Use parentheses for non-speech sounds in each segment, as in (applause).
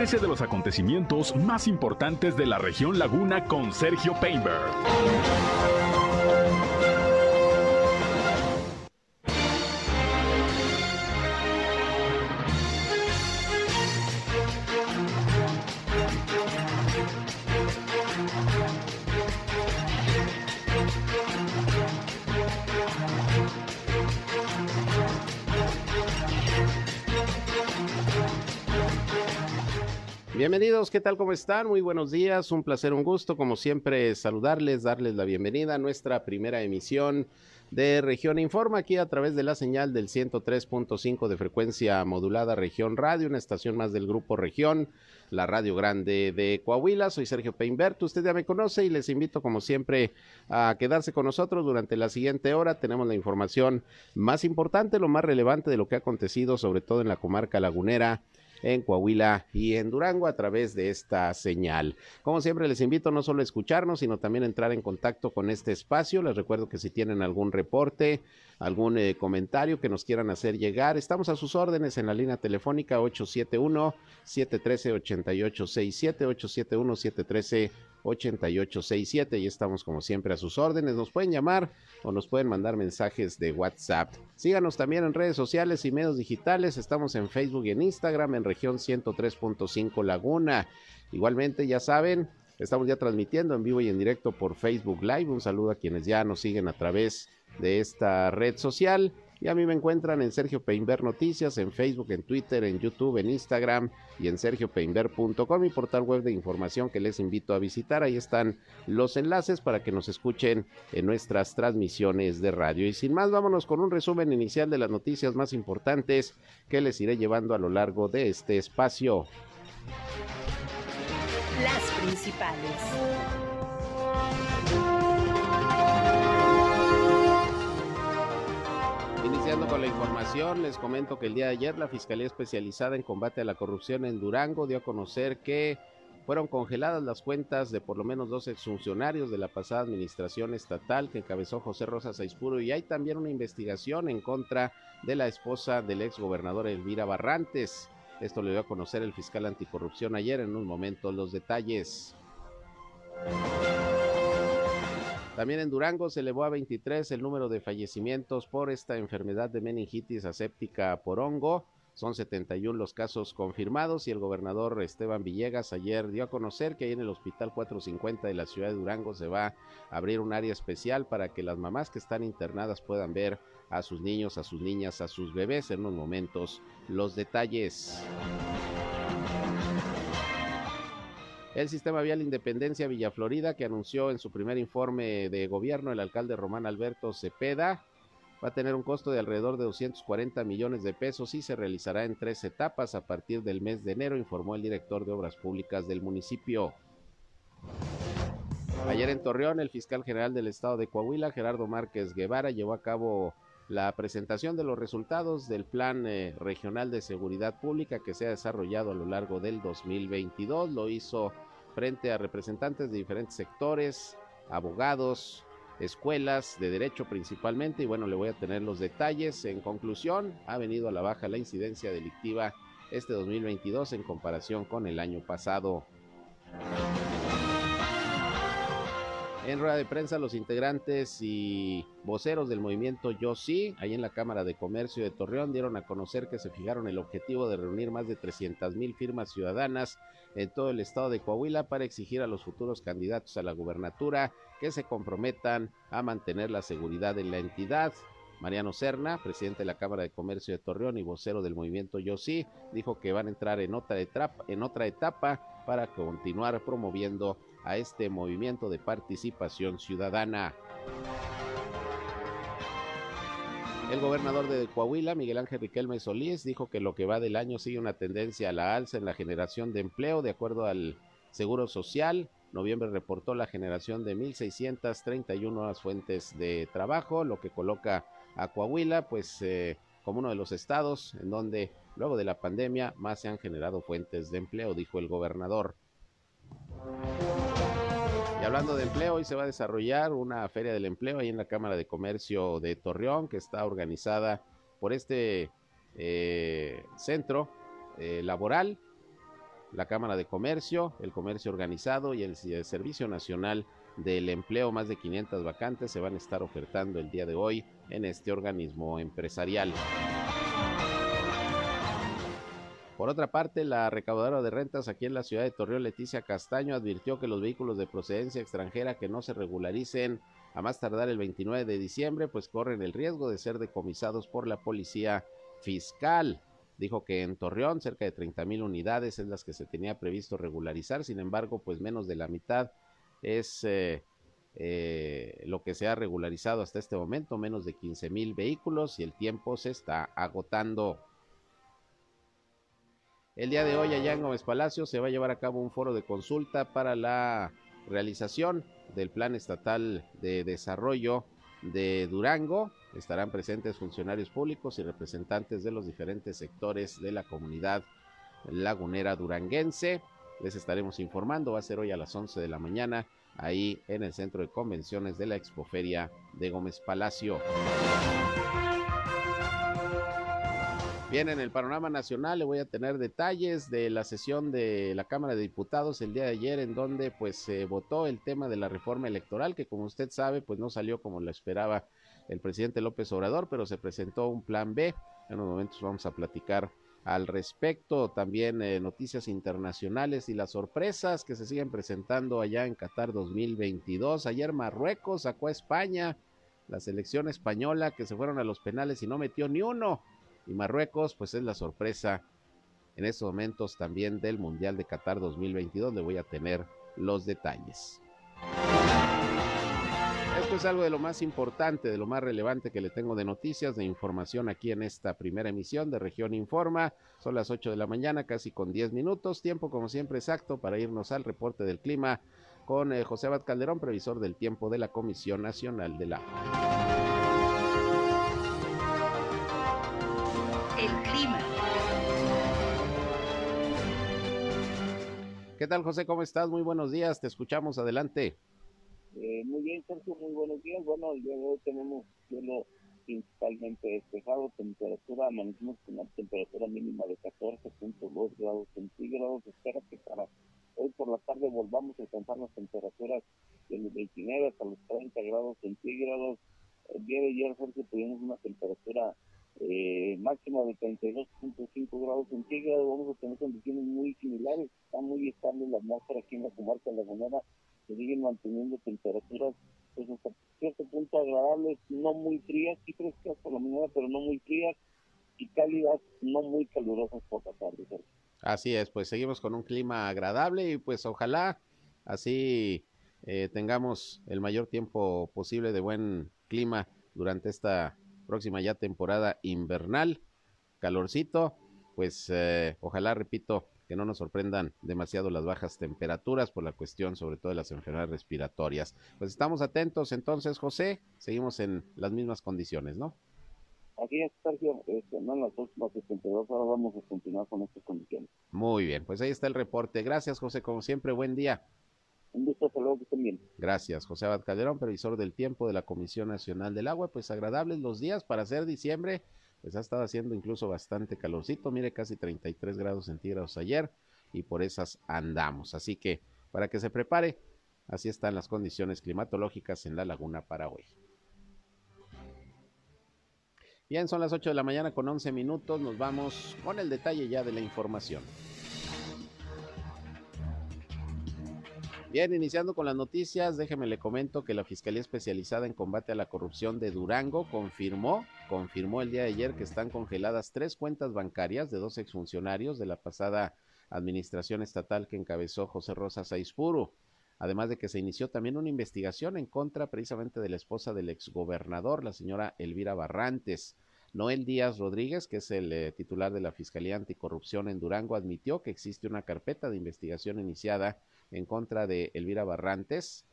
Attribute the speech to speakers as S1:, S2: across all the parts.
S1: Entérese de los acontecimientos más importantes de la región Laguna con Sergio Painberg.
S2: ¿Qué tal? ¿Cómo están? Muy buenos días, un placer, un gusto, como siempre, saludarles, darles la bienvenida a nuestra primera emisión de Región Informa, aquí a través de la señal del 103.5 de frecuencia modulada Región Radio, una estación más del Grupo Región, la Radio Grande de Coahuila. Soy Sergio Peinberto, usted ya me conoce y les invito, como siempre, a quedarse con nosotros durante la siguiente hora. Tenemos la información más importante, lo más relevante de lo que ha acontecido, sobre todo en la comarca lagunera en Coahuila y en Durango a través de esta señal. Como siempre les invito no solo a escucharnos, sino también a entrar en contacto con este espacio. Les recuerdo que si tienen algún reporte, algún eh, comentario que nos quieran hacer llegar, estamos a sus órdenes en la línea telefónica 871-713-8867, 871-713 8867 y estamos como siempre a sus órdenes. Nos pueden llamar o nos pueden mandar mensajes de WhatsApp. Síganos también en redes sociales y medios digitales. Estamos en Facebook y en Instagram en región 103.5 Laguna. Igualmente, ya saben, estamos ya transmitiendo en vivo y en directo por Facebook Live. Un saludo a quienes ya nos siguen a través de esta red social. Y a mí me encuentran en Sergio Peinber Noticias, en Facebook, en Twitter, en YouTube, en Instagram y en sergiopeinber.com, mi portal web de información que les invito a visitar. Ahí están los enlaces para que nos escuchen en nuestras transmisiones de radio. Y sin más, vámonos con un resumen inicial de las noticias más importantes que les iré llevando a lo largo de este espacio.
S3: Las principales.
S2: Iniciando con la información, les comento que el día de ayer la Fiscalía Especializada en Combate a la Corrupción en Durango dio a conocer que fueron congeladas las cuentas de por lo menos dos exfuncionarios de la pasada administración estatal que encabezó José Rosa Saispuro y hay también una investigación en contra de la esposa del exgobernador Elvira Barrantes. Esto le dio a conocer el fiscal anticorrupción ayer en un momento los detalles. También en Durango se elevó a 23 el número de fallecimientos por esta enfermedad de meningitis aséptica por hongo. Son 71 los casos confirmados y el gobernador Esteban Villegas ayer dio a conocer que en el Hospital 450 de la ciudad de Durango se va a abrir un área especial para que las mamás que están internadas puedan ver a sus niños, a sus niñas, a sus bebés en unos momentos. Los detalles. El sistema vial Independencia Villa Florida, que anunció en su primer informe de gobierno el alcalde Román Alberto Cepeda, va a tener un costo de alrededor de 240 millones de pesos y se realizará en tres etapas a partir del mes de enero, informó el director de Obras Públicas del municipio. Ayer en Torreón, el fiscal general del estado de Coahuila, Gerardo Márquez Guevara, llevó a cabo la presentación de los resultados del Plan eh, Regional de Seguridad Pública que se ha desarrollado a lo largo del 2022. Lo hizo frente a representantes de diferentes sectores, abogados, escuelas de derecho principalmente y bueno, le voy a tener los detalles. En conclusión, ha venido a la baja la incidencia delictiva este 2022 en comparación con el año pasado. En rueda de prensa, los integrantes y voceros del movimiento Yo Sí, ahí en la Cámara de Comercio de Torreón, dieron a conocer que se fijaron el objetivo de reunir más de 300 mil firmas ciudadanas en todo el estado de Coahuila para exigir a los futuros candidatos a la gubernatura que se comprometan a mantener la seguridad en la entidad. Mariano Serna, presidente de la Cámara de Comercio de Torreón y vocero del movimiento Yo Sí, dijo que van a entrar en otra etapa, en otra etapa para continuar promoviendo a este movimiento de participación ciudadana. El gobernador de Coahuila, Miguel Ángel Riquelme Solís, dijo que lo que va del año sigue una tendencia a la alza en la generación de empleo. De acuerdo al Seguro Social, noviembre reportó la generación de 1.631 nuevas fuentes de trabajo, lo que coloca a Coahuila, pues, eh, como uno de los estados en donde, luego de la pandemia, más se han generado fuentes de empleo, dijo el gobernador. Y hablando de empleo, hoy se va a desarrollar una feria del empleo ahí en la Cámara de Comercio de Torreón, que está organizada por este eh, centro eh, laboral la Cámara de Comercio, el Comercio Organizado y el Servicio Nacional del Empleo. Más de 500 vacantes se van a estar ofertando el día de hoy en este organismo empresarial. Por otra parte, la recaudadora de rentas aquí en la ciudad de Torreón, Leticia Castaño, advirtió que los vehículos de procedencia extranjera que no se regularicen a más tardar el 29 de diciembre, pues corren el riesgo de ser decomisados por la policía fiscal. Dijo que en Torreón cerca de 30 mil unidades es las que se tenía previsto regularizar, sin embargo, pues menos de la mitad es eh, eh, lo que se ha regularizado hasta este momento, menos de 15 mil vehículos y el tiempo se está agotando. El día de hoy allá en Gómez Palacio se va a llevar a cabo un foro de consulta para la realización del Plan Estatal de Desarrollo de Durango. Estarán presentes funcionarios públicos y representantes de los diferentes sectores de la comunidad lagunera duranguense. Les estaremos informando, va a ser hoy a las 11 de la mañana, ahí en el centro de convenciones de la Expoferia de Gómez Palacio. Bien, en el panorama nacional le voy a tener detalles de la sesión de la Cámara de Diputados el día de ayer en donde pues se votó el tema de la reforma electoral que como usted sabe pues no salió como lo esperaba el presidente López Obrador, pero se presentó un plan B. En unos momentos vamos a platicar al respecto, también eh, noticias internacionales y las sorpresas que se siguen presentando allá en Qatar 2022. Ayer Marruecos sacó a España, la selección española que se fueron a los penales y no metió ni uno y Marruecos, pues es la sorpresa en estos momentos también del Mundial de Qatar 2022. Le voy a tener los detalles. Esto es algo de lo más importante, de lo más relevante que le tengo de noticias, de información aquí en esta primera emisión de Región Informa. Son las 8 de la mañana, casi con 10 minutos. Tiempo, como siempre, exacto para irnos al reporte del clima con eh, José Abad Calderón, previsor del tiempo de la Comisión Nacional del Agua. ¿Qué tal, José? ¿Cómo estás? Muy buenos días. Te escuchamos. Adelante.
S4: Eh, muy bien, Sergio. Muy buenos días. Bueno, el hoy tenemos cielo principalmente despejado, temperatura, amanecimos con una temperatura mínima de 14.2 grados centígrados. Espera que para hoy por la tarde volvamos a alcanzar las temperaturas de los 29 hasta los 30 grados centígrados. El día de ayer, Sergio, tuvimos una temperatura eh, máxima de 32.5 grados centígrados, vamos a tener condiciones muy similares, está muy estable la atmósfera aquí en la comarca lagunera, se siguen manteniendo temperaturas pues hasta cierto punto agradables, no muy frías, sí frescas por la mañana, pero no muy frías, y cálidas, no muy calurosas por la tarde.
S2: Así es, pues seguimos con un clima agradable y pues ojalá así eh, tengamos el mayor tiempo posible de buen clima durante esta próxima ya temporada invernal, calorcito, pues eh, ojalá, repito, que no nos sorprendan demasiado las bajas temperaturas por la cuestión sobre todo de las enfermedades respiratorias. Pues estamos atentos entonces, José, seguimos en las mismas condiciones, ¿no?
S4: Aquí es, Sergio, este, no en las próximas 72 horas vamos a continuar con estas condiciones.
S2: Muy bien, pues ahí está el reporte. Gracias, José, como siempre, buen día.
S4: Un gusto, hasta luego, que estén bien.
S2: Gracias, José Abad Calderón, previsor del tiempo de la Comisión Nacional del Agua. Pues agradables los días para hacer diciembre, pues ha estado haciendo incluso bastante calorcito, mire, casi 33 grados centígrados ayer, y por esas andamos. Así que, para que se prepare, así están las condiciones climatológicas en la laguna para hoy. Bien, son las 8 de la mañana con 11 minutos, nos vamos con el detalle ya de la información. Bien, iniciando con las noticias, déjeme le comento que la Fiscalía Especializada en Combate a la Corrupción de Durango confirmó, confirmó el día de ayer que están congeladas tres cuentas bancarias de dos exfuncionarios de la pasada administración estatal que encabezó José Rosa Saizpuru. Además de que se inició también una investigación en contra precisamente de la esposa del exgobernador, la señora Elvira Barrantes. Noel Díaz Rodríguez, que es el eh, titular de la Fiscalía Anticorrupción en Durango, admitió que existe una carpeta de investigación iniciada en contra de Elvira Barrantes,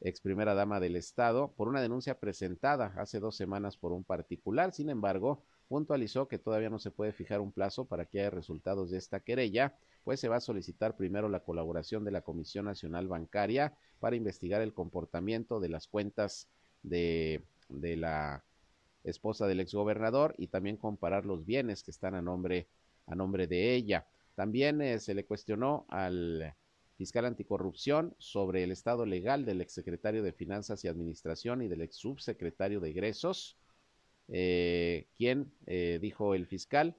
S2: ex primera dama del Estado, por una denuncia presentada hace dos semanas por un particular. Sin embargo, puntualizó que todavía no se puede fijar un plazo para que haya resultados de esta querella, pues se va a solicitar primero la colaboración de la Comisión Nacional Bancaria para investigar el comportamiento de las cuentas de, de la esposa del exgobernador y también comparar los bienes que están a nombre, a nombre de ella. También eh, se le cuestionó al fiscal anticorrupción sobre el estado legal del exsecretario de Finanzas y Administración y del ex subsecretario de Egresos, eh, quien, eh, dijo el fiscal,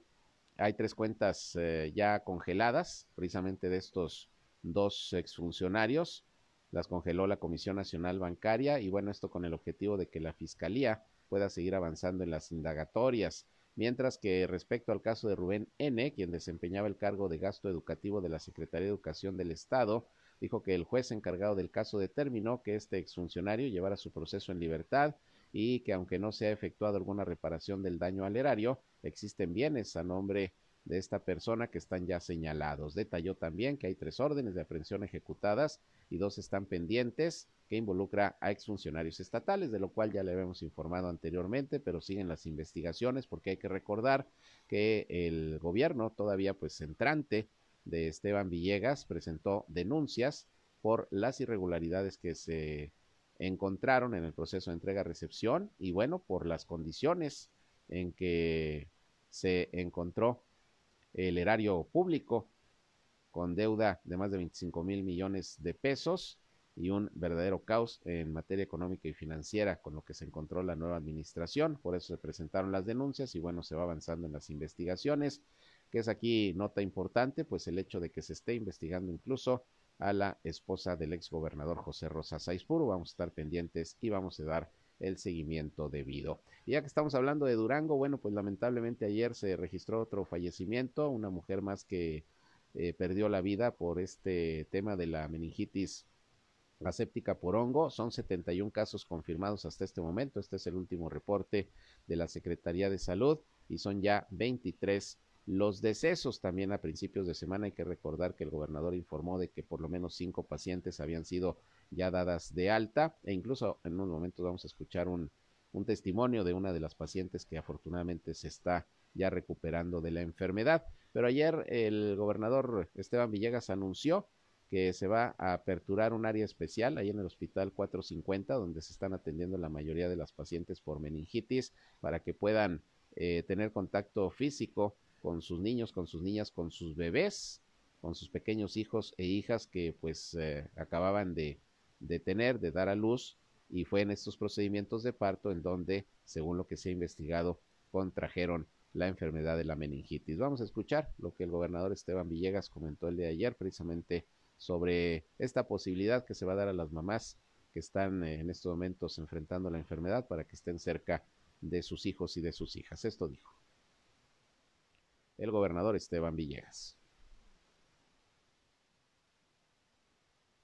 S2: hay tres cuentas eh, ya congeladas, precisamente de estos dos exfuncionarios, las congeló la Comisión Nacional Bancaria y bueno, esto con el objetivo de que la Fiscalía pueda seguir avanzando en las indagatorias mientras que respecto al caso de Rubén N., quien desempeñaba el cargo de gasto educativo de la Secretaría de Educación del Estado, dijo que el juez encargado del caso determinó que este exfuncionario llevara su proceso en libertad y que aunque no se ha efectuado alguna reparación del daño al erario, existen bienes a nombre de esta persona que están ya señalados. Detalló también que hay tres órdenes de aprehensión ejecutadas y dos están pendientes que involucra a exfuncionarios estatales, de lo cual ya le habíamos informado anteriormente, pero siguen las investigaciones porque hay que recordar que el gobierno todavía pues entrante de Esteban Villegas presentó denuncias por las irregularidades que se encontraron en el proceso de entrega-recepción y bueno, por las condiciones en que se encontró el erario público con deuda de más de 25 mil millones de pesos y un verdadero caos en materia económica y financiera con lo que se encontró la nueva administración. Por eso se presentaron las denuncias y bueno, se va avanzando en las investigaciones, que es aquí nota importante, pues el hecho de que se esté investigando incluso a la esposa del ex gobernador José Rosa Saizpuro. Vamos a estar pendientes y vamos a dar el seguimiento debido. Ya que estamos hablando de Durango, bueno, pues lamentablemente ayer se registró otro fallecimiento, una mujer más que eh, perdió la vida por este tema de la meningitis aséptica por hongo. Son 71 casos confirmados hasta este momento. Este es el último reporte de la Secretaría de Salud y son ya 23 los decesos. También a principios de semana hay que recordar que el gobernador informó de que por lo menos cinco pacientes habían sido ya dadas de alta e incluso en unos momentos vamos a escuchar un, un testimonio de una de las pacientes que afortunadamente se está ya recuperando de la enfermedad. Pero ayer el gobernador Esteban Villegas anunció que se va a aperturar un área especial ahí en el Hospital 450, donde se están atendiendo la mayoría de las pacientes por meningitis, para que puedan eh, tener contacto físico con sus niños, con sus niñas, con sus bebés, con sus pequeños hijos e hijas que pues eh, acababan de, de tener, de dar a luz, y fue en estos procedimientos de parto en donde, según lo que se ha investigado, contrajeron la enfermedad de la meningitis. Vamos a escuchar lo que el gobernador Esteban Villegas comentó el día de ayer, precisamente sobre esta posibilidad que se va a dar a las mamás que están eh, en estos momentos enfrentando la enfermedad para que estén cerca de sus hijos y de sus hijas. Esto dijo el gobernador Esteban Villegas.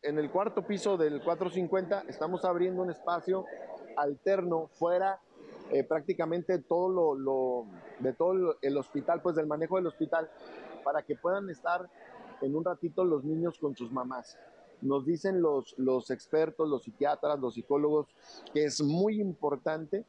S5: En el cuarto piso del 450 estamos abriendo un espacio alterno fuera eh, prácticamente todo lo, de todo el hospital, pues del manejo del hospital, para que puedan estar en un ratito los niños con sus mamás. Nos dicen los, los expertos, los psiquiatras, los psicólogos, que es muy importante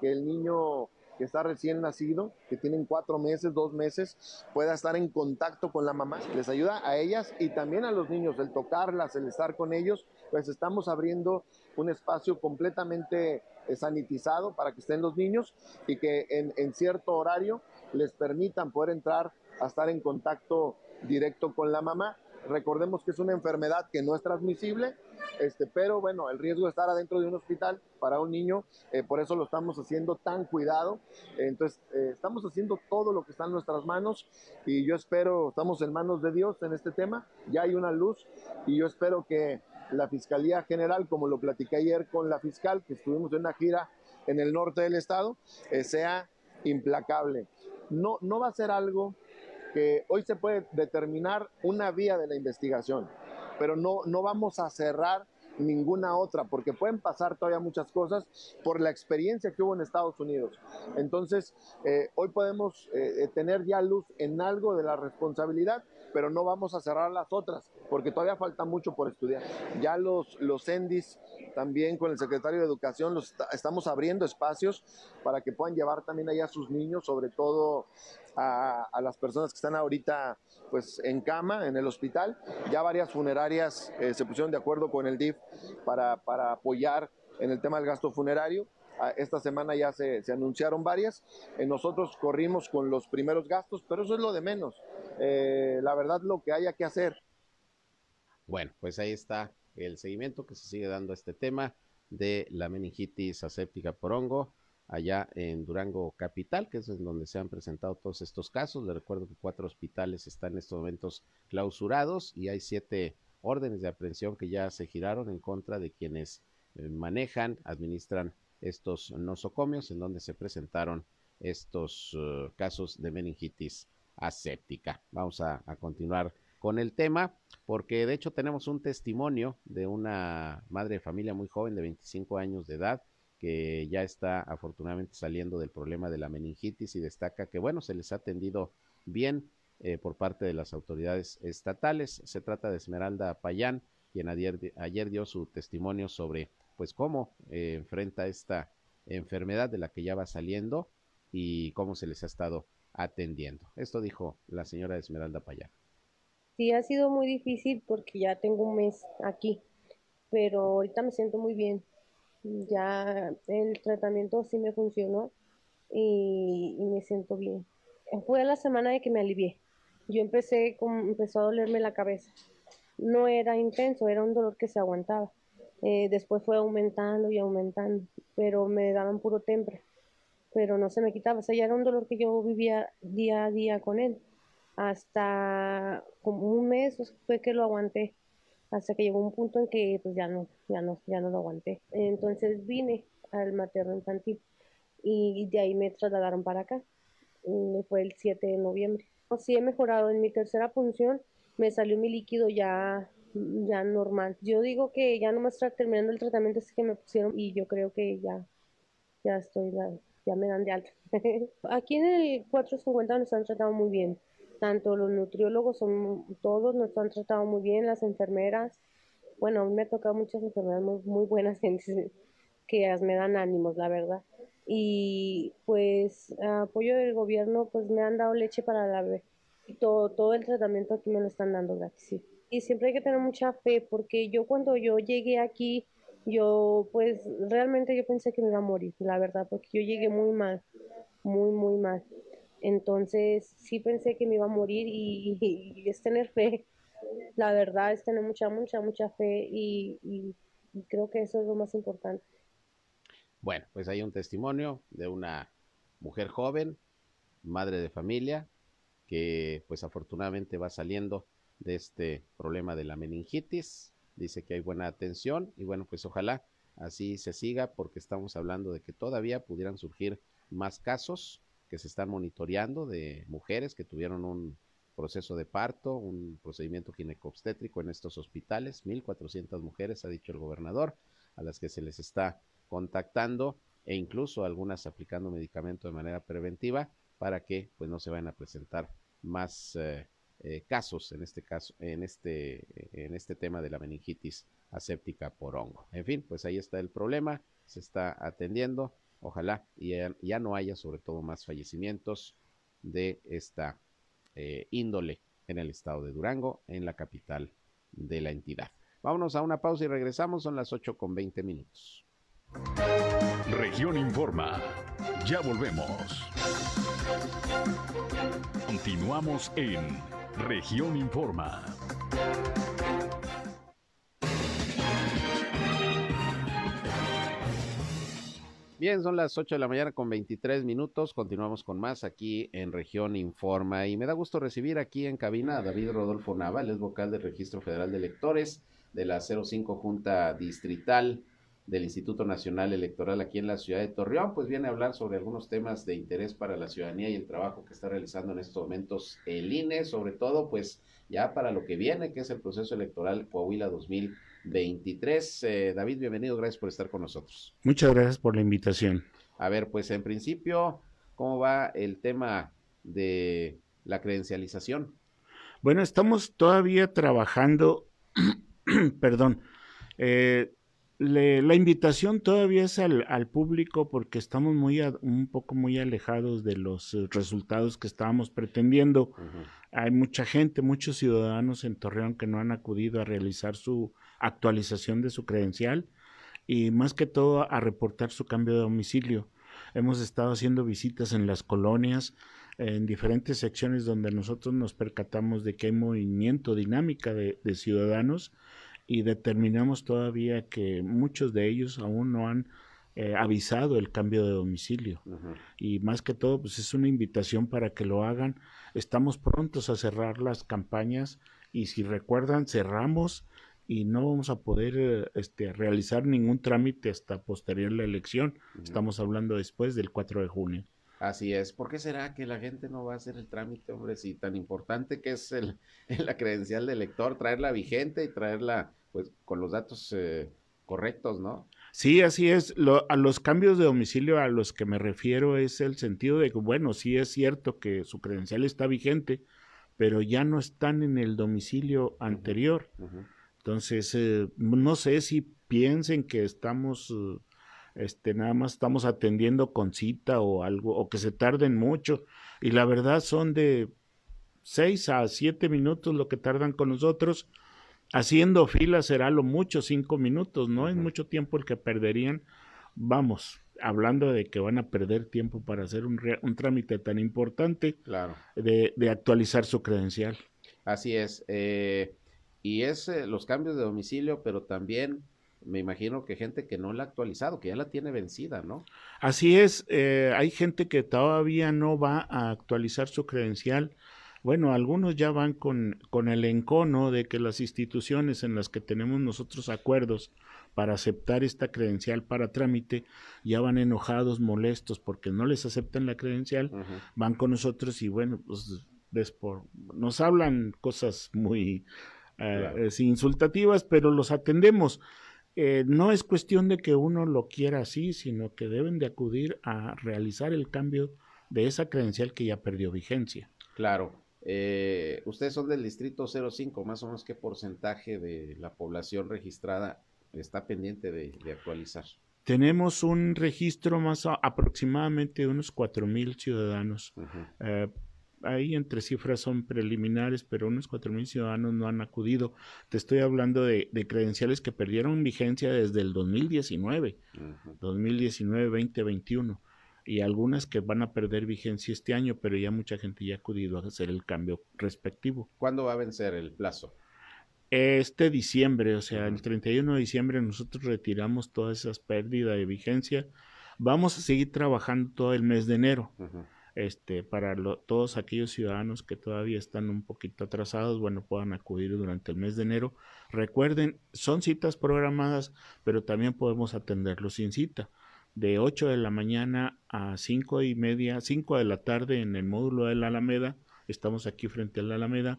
S5: que el niño que está recién nacido, que tienen cuatro meses, dos meses, pueda estar en contacto con la mamá. Les ayuda a ellas y también a los niños, el tocarlas, el estar con ellos, pues estamos abriendo un espacio completamente eh, sanitizado para que estén los niños y que en, en cierto horario les permitan poder entrar a estar en contacto directo con la mamá. Recordemos que es una enfermedad que no es transmisible, este, pero bueno, el riesgo de estar adentro de un hospital para un niño, eh, por eso lo estamos haciendo tan cuidado. Entonces, eh, estamos haciendo todo lo que está en nuestras manos y yo espero, estamos en manos de Dios en este tema, ya hay una luz y yo espero que la Fiscalía General, como lo platiqué ayer con la fiscal, que estuvimos en una gira en el norte del estado, eh, sea implacable. No, no va a ser algo que hoy se puede determinar una vía de la investigación, pero no, no vamos a cerrar ninguna otra, porque pueden pasar todavía muchas cosas por la experiencia que hubo en Estados Unidos. Entonces, eh, hoy podemos eh, tener ya luz en algo de la responsabilidad, pero no vamos a cerrar las otras, porque todavía falta mucho por estudiar. Ya los, los ENDIS, también con el secretario de Educación, los estamos abriendo espacios para que puedan llevar también allá a sus niños, sobre todo a, las personas que están ahorita pues en cama en el hospital. Ya varias funerarias eh, se pusieron de acuerdo con el DIF para, para apoyar en el tema del gasto funerario Ah, esta semana ya se, se anunciaron varias. Eh, nosotros corrimos con los primeros gastos, pero eso es lo de menos. Eh, la verdad, lo que haya que hacer.
S2: Bueno, pues ahí está el seguimiento que se sigue dando a este tema de la meningitis aséptica por hongo allá en Durango Capital, que es en donde se han presentado todos estos casos. Le recuerdo que cuatro hospitales están en estos momentos clausurados y hay siete órdenes de aprehensión que ya se giraron en contra de quienes eh, manejan, administran estos nosocomios en donde se presentaron estos uh, casos de meningitis aséptica. Vamos a, continuar con el tema porque de hecho tenemos un testimonio de una madre de familia muy joven de 25 años de edad que ya está afortunadamente saliendo del problema de la meningitis y destaca que bueno, se les ha atendido bien eh, por parte de las autoridades estatales. Se trata de Esmeralda Payán, quien ayer, ayer dio su testimonio sobre pues cómo eh, enfrenta esta enfermedad de la que ya va saliendo y cómo se les ha estado atendiendo. Esto dijo la señora Esmeralda Payán.
S6: Sí, ha sido muy difícil porque ya tengo un mes aquí, pero ahorita me siento muy bien. Ya el tratamiento sí me funcionó y, me siento bien. Fue la semana de que me alivié. Yo empecé, con, empezó a dolerme la cabeza. No era intenso, era un dolor que se aguantaba eh, después fue aumentando y aumentando, pero me daban puro temple, pero no se me quitaba. O sea, ya era un dolor que yo vivía día a día con él. Hasta como un mes fue que lo aguanté, hasta que llegó un punto en que pues ya no, ya no, ya no lo aguanté. Entonces vine al materno infantil y de ahí me trasladaron para acá. Y fue el 7 de noviembre. Sí he mejorado en mi tercera función, me salió mi líquido ya ya normal. Yo digo que ya no está terminando el tratamiento es que me pusieron y yo creo que ya, ya estoy, ya, me dan de alta. (laughs) Aquí en el 450 nos han tratado muy bien. Tanto los nutriólogos, son, todos nos han tratado muy bien, las enfermeras. Bueno, a mí me ha tocado muchas enfermeras muy, buenas (laughs) que me dan ánimos, la verdad. Y pues apoyo del gobierno, pues me han dado leche para la bebé. Todo, todo el tratamiento aquí me lo están dando gratis. Sí y siempre hay que tener mucha fe porque yo cuando yo llegué aquí, yo pues realmente yo pensé que me iba a morir, la verdad, porque yo llegué muy mal, muy, muy mal. Entonces sí pensé que me iba a morir (laughs) y, es tener fe, la verdad es tener mucha, mucha, mucha fe y, y creo que eso es lo más importante.
S2: Bueno, pues hay un testimonio de una mujer joven, madre de familia, que pues afortunadamente va saliendo de este problema de la meningitis. Dice que hay buena atención y bueno, pues ojalá así se siga porque estamos hablando de que todavía pudieran surgir más casos que se están monitoreando de mujeres que tuvieron un proceso de parto, un procedimiento ginecobstétrico en estos hospitales, 1.400 mujeres, ha dicho el gobernador, a las que se les está contactando e incluso algunas aplicando medicamento de manera preventiva para que pues no se vayan a presentar más eh, eh, casos en este caso, en este, en este tema de la meningitis aséptica por hongo. En fin, pues ahí está el problema, se está atendiendo, ojalá y ya, no haya sobre todo más fallecimientos de esta eh, índole en el estado de Durango, en la capital de la entidad. Vámonos a una pausa y regresamos, son las 8 con 20 minutos.
S1: Región Informa, ya volvemos. Continuamos en Región Informa.
S2: Bien, son las 8 de la mañana con 23 minutos. Continuamos con más aquí en Región Informa. Y me da gusto recibir aquí en cabina a David Rodolfo Naval, es vocal del Registro Federal de Electores de la 05 Junta Distrital del Instituto Nacional Electoral aquí en la ciudad de Torreón, pues viene a hablar sobre algunos temas de interés para la ciudadanía y el trabajo que está realizando en estos momentos el INE, sobre todo pues ya para lo que viene, que es el proceso electoral Coahuila 2023. Eh, David, bienvenido, gracias por estar con nosotros.
S7: Muchas gracias por la invitación.
S2: A ver, pues en principio, ¿cómo va el tema de la credencialización?
S7: Bueno, estamos todavía trabajando, (clears throat) perdón, eh, la invitación todavía es al, público porque estamos muy un poco muy alejados de los resultados que estábamos pretendiendo. Hay mucha gente, muchos ciudadanos en Torreón que no han acudido a realizar su actualización de su credencial y más que todo a reportar su cambio de domicilio. Hemos estado haciendo visitas en las colonias, en diferentes secciones donde nosotros nos percatamos de que hay movimiento, dinámica de, ciudadanos y determinamos todavía que muchos de ellos aún no han eh, avisado el cambio de domicilio. Y más que todo, pues es una invitación para que lo hagan. Estamos prontos a cerrar las campañas y si recuerdan, cerramos y no vamos a poder este, realizar ningún trámite hasta posterior a la elección. Estamos hablando después del 4 de junio.
S2: Así es. ¿Por qué será que la gente no va a hacer el trámite, hombre? Si tan importante que es el, (laughs) la credencial del elector, traerla vigente y traerla pues con los datos eh, correctos, ¿no?
S7: Sí, así es. a los cambios de domicilio a los que me refiero es el sentido de que, bueno, sí es cierto que su credencial está vigente, pero ya no están en el domicilio anterior. Entonces, eh, no sé si piensen que estamos, eh, este, nada más estamos atendiendo con cita o algo, o que se tarden mucho. Y la verdad son de seis a siete minutos lo que tardan con nosotros. Haciendo fila será lo mucho cinco minutos, no es mucho tiempo el que perderían. Vamos, hablando de que van a perder tiempo para hacer un, un trámite tan importante
S2: claro.
S7: de, de, actualizar su credencial.
S2: Así es. Eh, y es eh, los cambios de domicilio, pero también me imagino que gente que no la ha actualizado, que ya la tiene vencida, ¿no?
S7: Así es, eh, hay gente que todavía no va a actualizar su credencial. Bueno, algunos ya van con, con el encono de que las instituciones en las que tenemos nosotros acuerdos para aceptar esta credencial para trámite ya van enojados, molestos porque no les aceptan la credencial, van con nosotros y bueno, pues nos hablan cosas muy eh, insultativas, pero los atendemos. Eh, no es cuestión de que uno lo quiera así, sino que deben de acudir a realizar el cambio de esa credencial que ya perdió vigencia.
S2: Claro. Eh, ustedes son del distrito 05, más o menos qué porcentaje de la población registrada está pendiente de, actualizar.
S7: Tenemos un registro más aproximadamente de unos cuatro mil ciudadanos ahí entre cifras son preliminares, pero unos 4.000 ciudadanos no han acudido. Te estoy hablando de, credenciales que perdieron vigencia desde el 2019, 2019, 2021, y algunas que van a perder vigencia este año, pero ya mucha gente ya ha acudido a hacer el cambio respectivo.
S2: ¿Cuándo va a vencer el plazo?
S7: Este diciembre, o sea, el 31 de diciembre nosotros retiramos todas esas pérdidas de vigencia. Vamos a seguir trabajando todo el mes de enero este, para todos aquellos ciudadanos que todavía están un poquito atrasados, bueno, puedan acudir durante el mes de enero. Recuerden, son citas programadas, pero también podemos atenderlos sin cita. De 8 de la mañana a 5 y media, 5 de la tarde en el módulo de la Alameda, estamos aquí frente a la Alameda,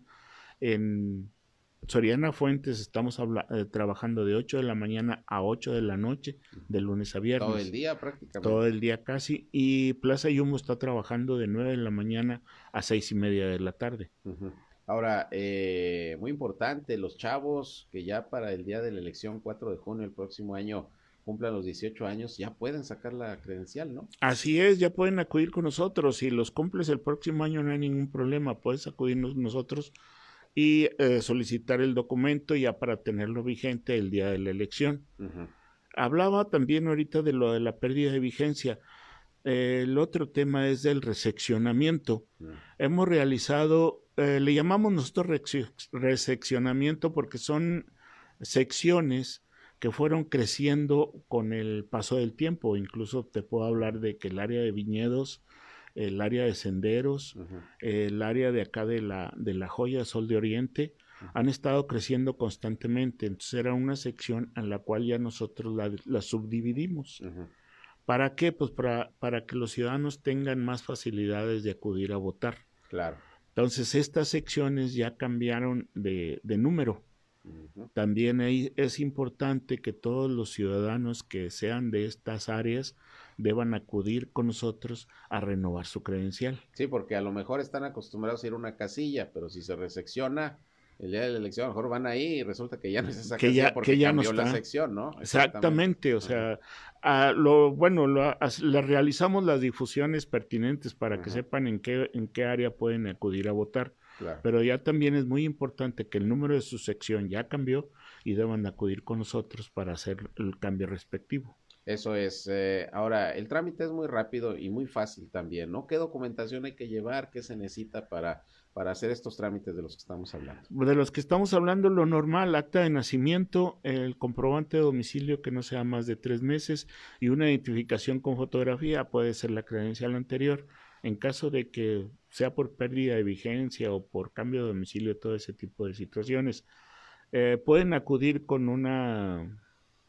S7: en Soriana Fuentes estamos eh, trabajando de 8 de la mañana a 8 de la noche, de lunes a viernes.
S2: Todo el día prácticamente.
S7: Todo el día casi. Y Plaza Yumo está trabajando de 9 de la mañana a 6 y media de la tarde.
S2: Ahora, eh, muy importante, los chavos que ya para el día de la elección 4 de junio del próximo año cumplan los 18 años, ya pueden sacar la credencial, ¿no?
S7: Así es, ya pueden acudir con nosotros. Si los cumples el próximo año no hay ningún problema, puedes acudirnos nosotros y eh, solicitar el documento ya para tenerlo vigente el día de la elección. Hablaba también ahorita de lo de la pérdida de vigencia. el otro tema es del reseccionamiento. Hemos realizado, eh, le llamamos nosotros reseccionamiento porque son secciones que fueron creciendo con el paso del tiempo. Incluso te puedo hablar de que el área de viñedos el área de senderos, el área de acá de la, de la joya Sol de Oriente, han estado creciendo constantemente. Entonces era una sección en la cual ya nosotros la, subdividimos. ¿Para qué? Pues para, para que los ciudadanos tengan más facilidades de acudir a votar.
S2: Claro.
S7: Entonces estas secciones ya cambiaron de, de número. También es importante que todos los ciudadanos que sean de estas áreas deban acudir con nosotros a renovar su credencial.
S2: Sí, porque a lo mejor están acostumbrados a ir a una casilla, pero si se resecciona el día de la elección, a lo mejor van ahí y resulta que ya no es esa
S7: que
S2: casilla
S7: ya, porque ya cambió
S2: la sección, ¿no?
S7: Exactamente, o sea, a lo bueno, lo, le realizamos las difusiones pertinentes para que sepan en qué, en qué área pueden acudir a votar. Pero ya también es muy importante que el número de su sección ya cambió y deban acudir con nosotros para hacer el cambio respectivo.
S2: Eso es. Eh, ahora, el trámite es muy rápido y muy fácil también, ¿no? ¿Qué documentación hay que llevar? ¿Qué se necesita para, para hacer estos trámites de los que estamos hablando?
S7: De los que estamos hablando, lo normal, acta de nacimiento, el comprobante de domicilio que no sea más de tres meses y una identificación con fotografía, puede ser la credencial anterior. En caso de que sea por pérdida de vigencia o por cambio de domicilio, todo ese tipo de situaciones, eh, pueden acudir con una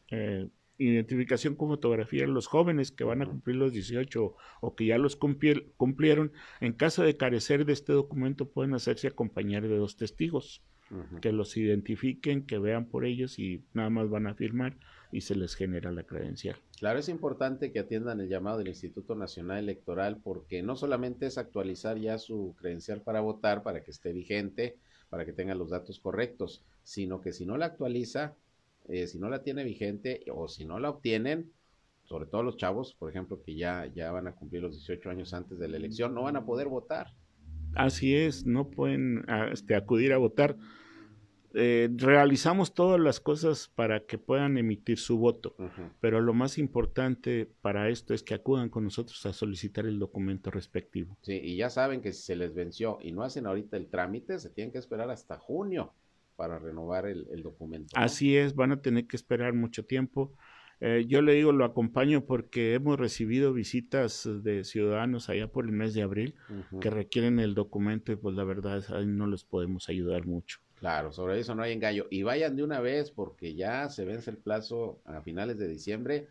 S7: eh, identificación con fotografía los jóvenes que van a cumplir los 18 o que ya los cumplieron, en caso de carecer de este documento pueden hacerse acompañar de dos testigos que los identifiquen, que vean por ellos y nada más van a firmar y se les genera la credencial.
S2: Claro, es importante que atiendan el llamado del Instituto Nacional Electoral porque no solamente es actualizar ya su credencial para votar, para que esté vigente, para que tenga los datos correctos, sino que si no la actualiza, eh, si no la tiene vigente o si no la obtienen, sobre todo los chavos, por ejemplo, que ya, ya van a cumplir los 18 años antes de la elección, no van a poder votar.
S7: Así es, no pueden ah, este, acudir a votar. Eh, realizamos todas las cosas para que puedan emitir su voto, pero lo más importante para esto es que acudan con nosotros a solicitar el documento respectivo.
S2: Sí, y ya saben que si se les venció y no hacen ahorita el trámite, se tienen que esperar hasta junio para renovar el, documento.
S7: Así es, van a tener que esperar mucho tiempo. Eh, yo le digo, lo acompaño porque hemos recibido visitas de ciudadanos allá por el mes de abril que requieren el documento y pues la verdad es, ahí no les podemos ayudar mucho.
S2: Claro, sobre eso no hay engaño. Y vayan de una vez porque ya se vence el plazo a finales de diciembre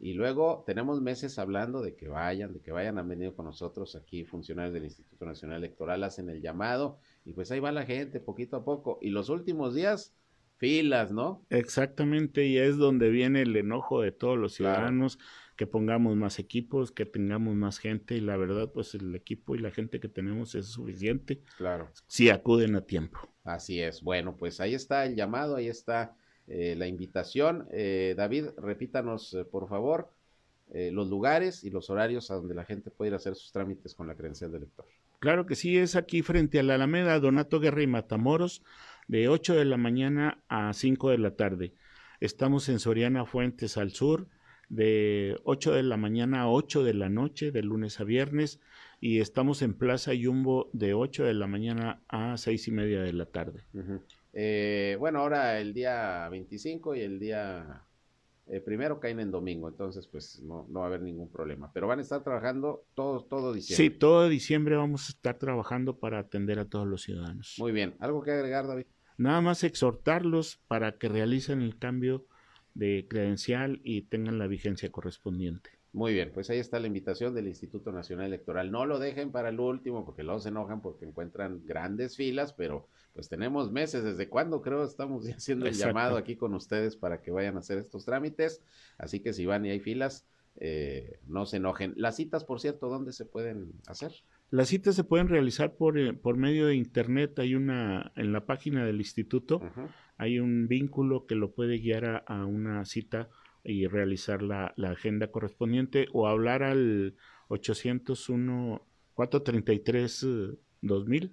S2: y luego tenemos meses hablando de que vayan, de que vayan, han venido con nosotros aquí funcionarios del Instituto Nacional Electoral, hacen el llamado y pues ahí va la gente poquito a poco. Y los últimos días, filas, ¿no?
S7: Exactamente, y es donde viene el enojo de todos los ciudadanos, que pongamos más equipos, que tengamos más gente y la verdad, pues el equipo y la gente que tenemos es suficiente.
S2: Claro.
S7: Si acuden a tiempo.
S2: Así es. Bueno, pues ahí está el llamado, ahí está eh, la invitación. Eh, David, repítanos, eh, por favor, los lugares y los horarios a donde la gente puede ir a hacer sus trámites con la credencial de elector.
S7: Claro que sí, es aquí frente a la Alameda Donato Guerra y Matamoros, de 8 de la mañana a 5 de la tarde. Estamos en Soriana Fuentes al sur, de 8 de la mañana a 8 de la noche, de lunes a viernes, y estamos en Plaza Yumbo de 8 de la mañana a 6 y media de la tarde.
S2: Eh, bueno, ahora el día 25 y el día eh, primero caen en domingo, entonces pues no, no, va a haber ningún problema. Pero van a estar trabajando todo, todo diciembre.
S7: Sí, todo diciembre vamos a estar trabajando para atender a todos los ciudadanos.
S2: Muy bien, ¿algo que agregar, David?
S7: Nada más exhortarlos para que realicen el cambio de credencial y tengan la vigencia correspondiente.
S2: Muy bien, pues ahí está la invitación del Instituto Nacional Electoral. No lo dejen para el último porque luego se enojan porque encuentran grandes filas, pero pues tenemos meses. ¿Desde cuándo creo estamos haciendo el llamado aquí con ustedes para que vayan a hacer estos trámites? Así que si van y hay filas, eh, no se enojen. Las citas, por cierto, ¿dónde se pueden hacer?
S7: Las citas se pueden realizar por, eh, por medio de internet. Hay una, en la página del instituto, hay un vínculo que lo puede guiar a, a una cita y realizar la, la agenda correspondiente o hablar al 801 433 2000,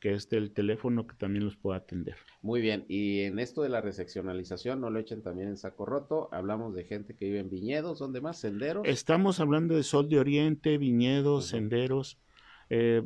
S7: que es el teléfono que también los puede atender.
S2: Muy bien, y en esto de la reseccionalización, no lo echen también en saco roto, hablamos de gente que vive en viñedos, ¿dónde más? ¿Senderos?
S7: Estamos hablando de Sol de Oriente, viñedos, senderos. Eh,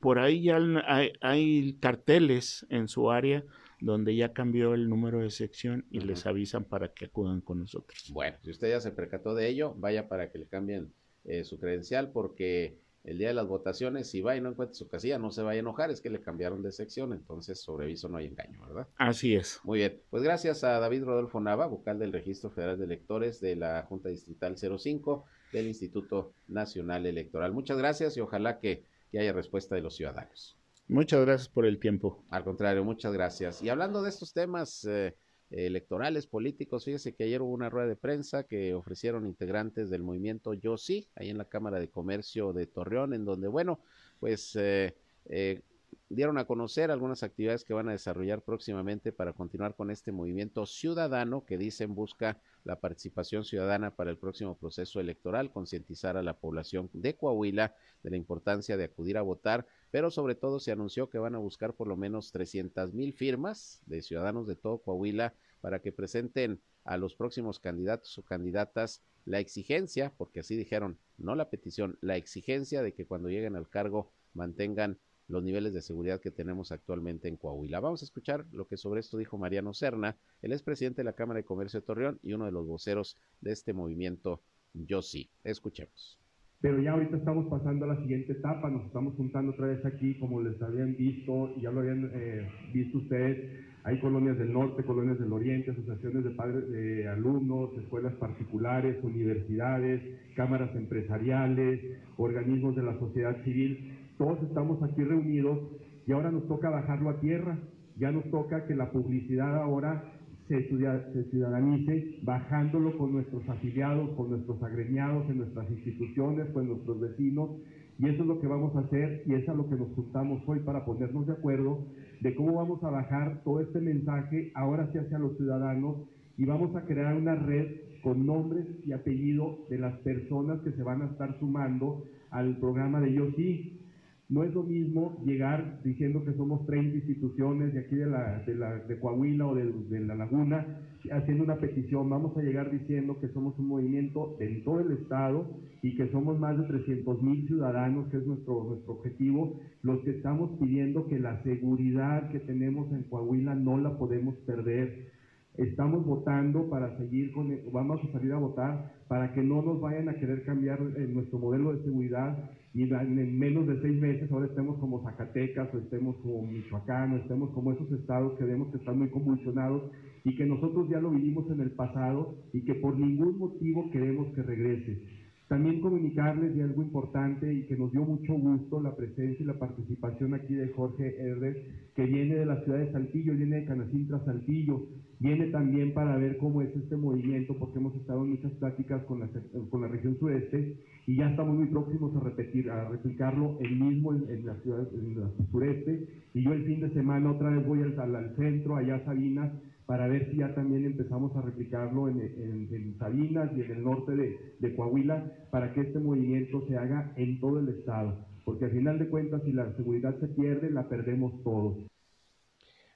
S7: por ahí ya hay, hay, carteles en su área donde ya cambió el número de sección y les avisan para que acudan con nosotros.
S2: Bueno, si usted ya se percató de ello, vaya para que le cambien eh, su credencial porque el día de las votaciones, si va y no encuentra su casilla, no se vaya a enojar, es que le cambiaron de sección, entonces sobre aviso no hay engaño, ¿verdad?
S7: Así es.
S2: Muy bien, pues gracias a David Rodolfo Nava, vocal del Registro Federal de Electores de la Junta Distrital 05 del Instituto Nacional Electoral. Muchas gracias y ojalá que, que haya respuesta de los ciudadanos.
S7: Muchas gracias por el tiempo.
S2: Al contrario, muchas gracias. Y hablando de estos temas eh, electorales, políticos, fíjese que ayer hubo una rueda de prensa que ofrecieron integrantes del movimiento Yo Sí, ahí en la Cámara de Comercio de Torreón, en donde, bueno, pues eh, eh, dieron a conocer algunas actividades que van a desarrollar próximamente para continuar con este movimiento ciudadano que dicen busca la participación ciudadana para el próximo proceso electoral, concientizar a la población de Coahuila de la importancia de acudir a votar, pero sobre todo se anunció que van a buscar por lo menos 300 mil firmas de ciudadanos de todo Coahuila para que presenten a los próximos candidatos o candidatas la exigencia, porque así dijeron, no la petición, la exigencia de que cuando lleguen al cargo mantengan los niveles de seguridad que tenemos actualmente en Coahuila. Vamos a escuchar lo que sobre esto dijo Mariano Serna, el expresidente de la Cámara de Comercio de Torreón y uno de los voceros de este movimiento Yo Sí. Escuchemos.
S8: Pero ya ahorita estamos pasando a la siguiente etapa, nos estamos juntando otra vez aquí, como les habían visto, ya lo habían eh, visto ustedes, hay colonias del norte, colonias del oriente, asociaciones de padres de alumnos, escuelas particulares, universidades, cámaras empresariales, organismos de la sociedad civil. Todos estamos aquí reunidos y ahora nos toca bajarlo a tierra. Ya nos toca que la publicidad ahora se, ciudadanice bajándolo con nuestros afiliados, con nuestros agremiados en nuestras instituciones, con nuestros vecinos. Y eso es lo que vamos a hacer y es a lo que nos juntamos hoy para ponernos de acuerdo de cómo vamos a bajar todo este mensaje ahora sí hacia los ciudadanos y vamos a crear una red con nombres y apellidos de las personas que se van a estar sumando al programa de Yo Sí. No es lo mismo llegar diciendo que somos 30 instituciones de aquí de, la, de, la, de Coahuila o de, la Laguna, haciendo una petición. Vamos a llegar diciendo que somos un movimiento en todo el Estado y que somos más de 300 mil ciudadanos, que es nuestro, nuestro objetivo, los que estamos pidiendo que la seguridad que tenemos en Coahuila no la podemos perder. Estamos votando para seguir con, vamos a salir a votar para que no nos vayan a querer cambiar eh, nuestro modelo de seguridad y en menos de seis meses ahora estemos como Zacatecas o estemos como Michoacán o estemos como esos estados que vemos que están muy convulsionados y que nosotros ya lo vivimos en el pasado y que por ningún motivo queremos que regrese. También comunicarles de algo importante y que nos dio mucho gusto la presencia y la participación aquí de Jorge Herdes, que viene de la ciudad de Saltillo, viene de Canacintra Saltillo, viene también para ver cómo es este movimiento, porque hemos estado en muchas pláticas con la, con la región sureste y ya estamos muy próximos a repetir, a replicarlo el mismo en, la ciudad en la sureste. Y yo el fin de semana otra vez voy al, al centro, allá a Sabinas, para ver si ya también empezamos a replicarlo en, en, Sabinas y en el norte de, de, Coahuila, para que este movimiento se haga en todo el estado. Porque al final de cuentas, si la seguridad se pierde, la perdemos todos.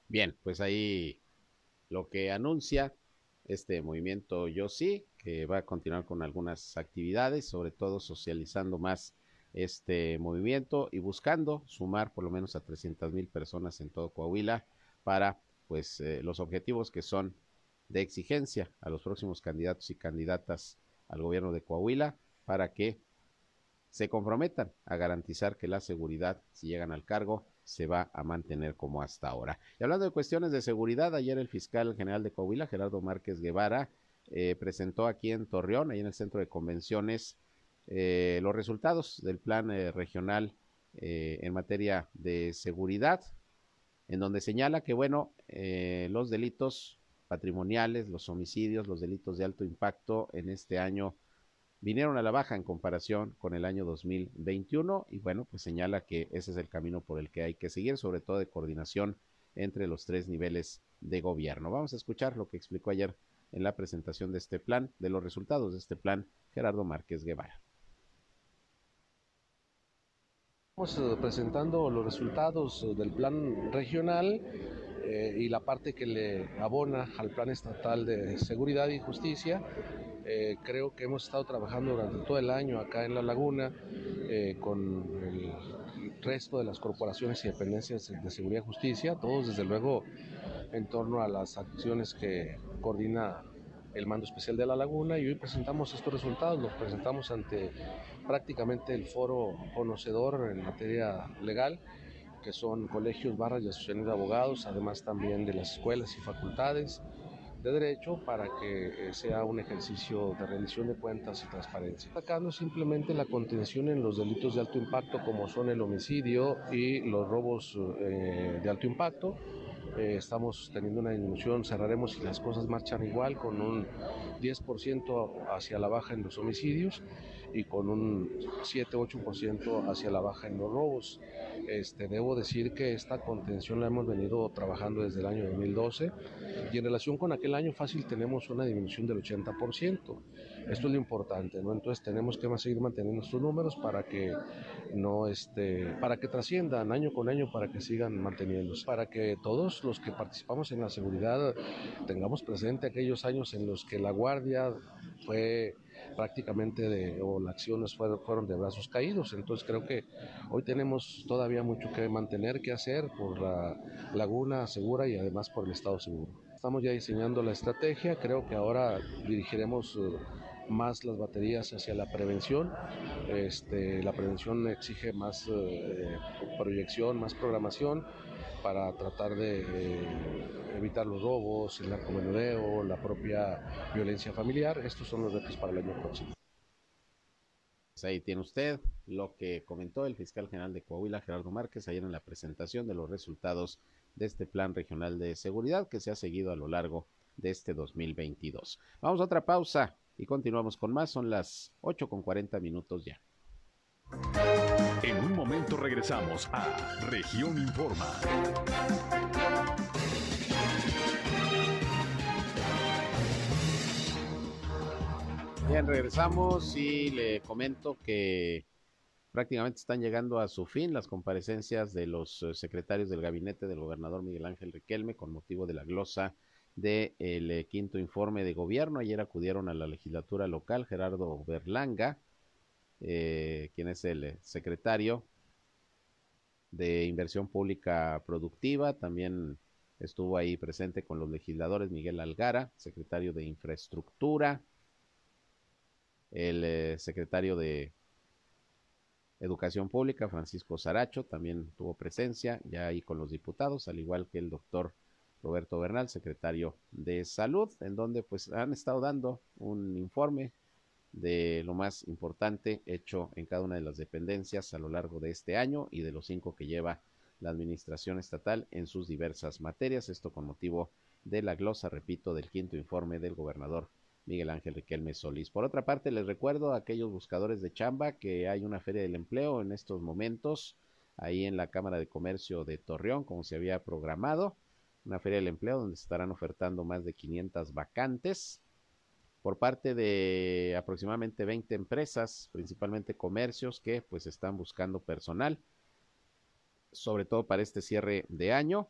S2: Bien, pues ahí lo que anuncia este movimiento Yo Sí, que va a continuar con algunas actividades, sobre todo socializando más este movimiento y buscando sumar por lo menos a 300 mil personas en todo Coahuila para pues eh, los objetivos que son de exigencia a los próximos candidatos y candidatas al gobierno de Coahuila para que se comprometan a garantizar que la seguridad, si llegan al cargo, se va a mantener como hasta ahora. Y hablando de cuestiones de seguridad, ayer el fiscal general de Coahuila, Gerardo Márquez Guevara, eh, presentó aquí en Torreón, ahí en el centro de convenciones, eh, los resultados del plan regional en materia de seguridad en donde señala que, bueno, eh, los delitos patrimoniales, los homicidios, los delitos de alto impacto en este año vinieron a la baja en comparación con el año 2021 y bueno, pues señala que ese es el camino por el que hay que seguir, sobre todo de coordinación entre los tres niveles de gobierno. Vamos a escuchar lo que explicó ayer en la presentación de este plan, de los resultados de este plan, Gerardo Márquez Guevara.
S9: Estamos eh, presentando los resultados eh, del plan regional eh, y la parte que le abona al plan estatal de seguridad y justicia. creo que hemos estado trabajando durante todo el año acá en La Laguna con el resto de las corporaciones y dependencias de seguridad y justicia, todos desde luego en torno a las acciones que coordina el mando especial de La Laguna y hoy presentamos estos resultados, los presentamos ante prácticamente el foro conocedor en materia legal, que son colegios, barras y asociaciones de abogados, además también de las escuelas y facultades de derecho para que eh, sea un ejercicio de rendición de cuentas y transparencia. Atacando simplemente la contención en los delitos de alto impacto como son el homicidio y los robos eh, de alto impacto, eh, estamos teniendo una disminución, cerraremos si las cosas marchan igual con un 10% hacia la baja en los homicidios y con un 7-8% hacia la baja en los robos. Este, debo decir que esta contención la hemos venido trabajando desde el año 2012 y en relación con aquel año fácil tenemos una disminución del 80%. Esto es lo importante, ¿no? Entonces tenemos que seguir manteniendo estos números para que no este, para que trasciendan año con año, para que sigan manteniéndose, para que todos los que participamos en la seguridad tengamos presente aquellos años en los que la guardia fue prácticamente de, o las acciones fueron, fueron de brazos caídos. Entonces creo que hoy tenemos todavía mucho que mantener, que hacer por la laguna segura y además por el estado seguro. Estamos ya diseñando la estrategia, creo que ahora dirigiremos eh, más las baterías hacia la prevención. Este, la prevención exige más eh, proyección, más programación para tratar de evitar los robos, el narcomenudeo, la propia violencia familiar. Estos son los retos para el año próximo.
S2: Pues ahí tiene usted lo que comentó el fiscal general de Coahuila, Gerardo Márquez, ayer en la presentación de los resultados de este plan regional de seguridad que se ha seguido a lo largo de este 2022. Vamos a otra pausa y continuamos con más. Son las 8 con 40 minutos ya.
S1: En un momento regresamos a Región Informa.
S2: Bien, regresamos y le comento que prácticamente están llegando a su fin las comparecencias de los eh, secretarios del gabinete del gobernador Miguel Ángel Riquelme con motivo de la glosa del eh, quinto informe de gobierno. Ayer acudieron a la legislatura local Gerardo Berlanga, eh, quien es el secretario de Inversión Pública Productiva. También estuvo ahí presente con los legisladores Miguel Algara, secretario de Infraestructura, el eh, secretario de Educación Pública, Francisco Saracho, también tuvo presencia ya ahí con los diputados, al igual que el doctor Roberto Bernal, secretario de Salud, en donde pues han estado dando un informe de lo más importante hecho en cada una de las dependencias a lo largo de este año y de los cinco que lleva la administración estatal en sus diversas materias. Esto con motivo de la glosa, repito, del quinto informe del gobernador Miguel Ángel Riquelme Solís. Por otra parte, les recuerdo a aquellos buscadores de chamba que hay una feria del empleo en estos momentos ahí en la Cámara de Comercio de Torreón, como se había programado una feria del empleo donde se estarán ofertando más de 500 vacantes por parte de aproximadamente 20 empresas, principalmente comercios que pues están buscando personal, sobre todo para este cierre de año.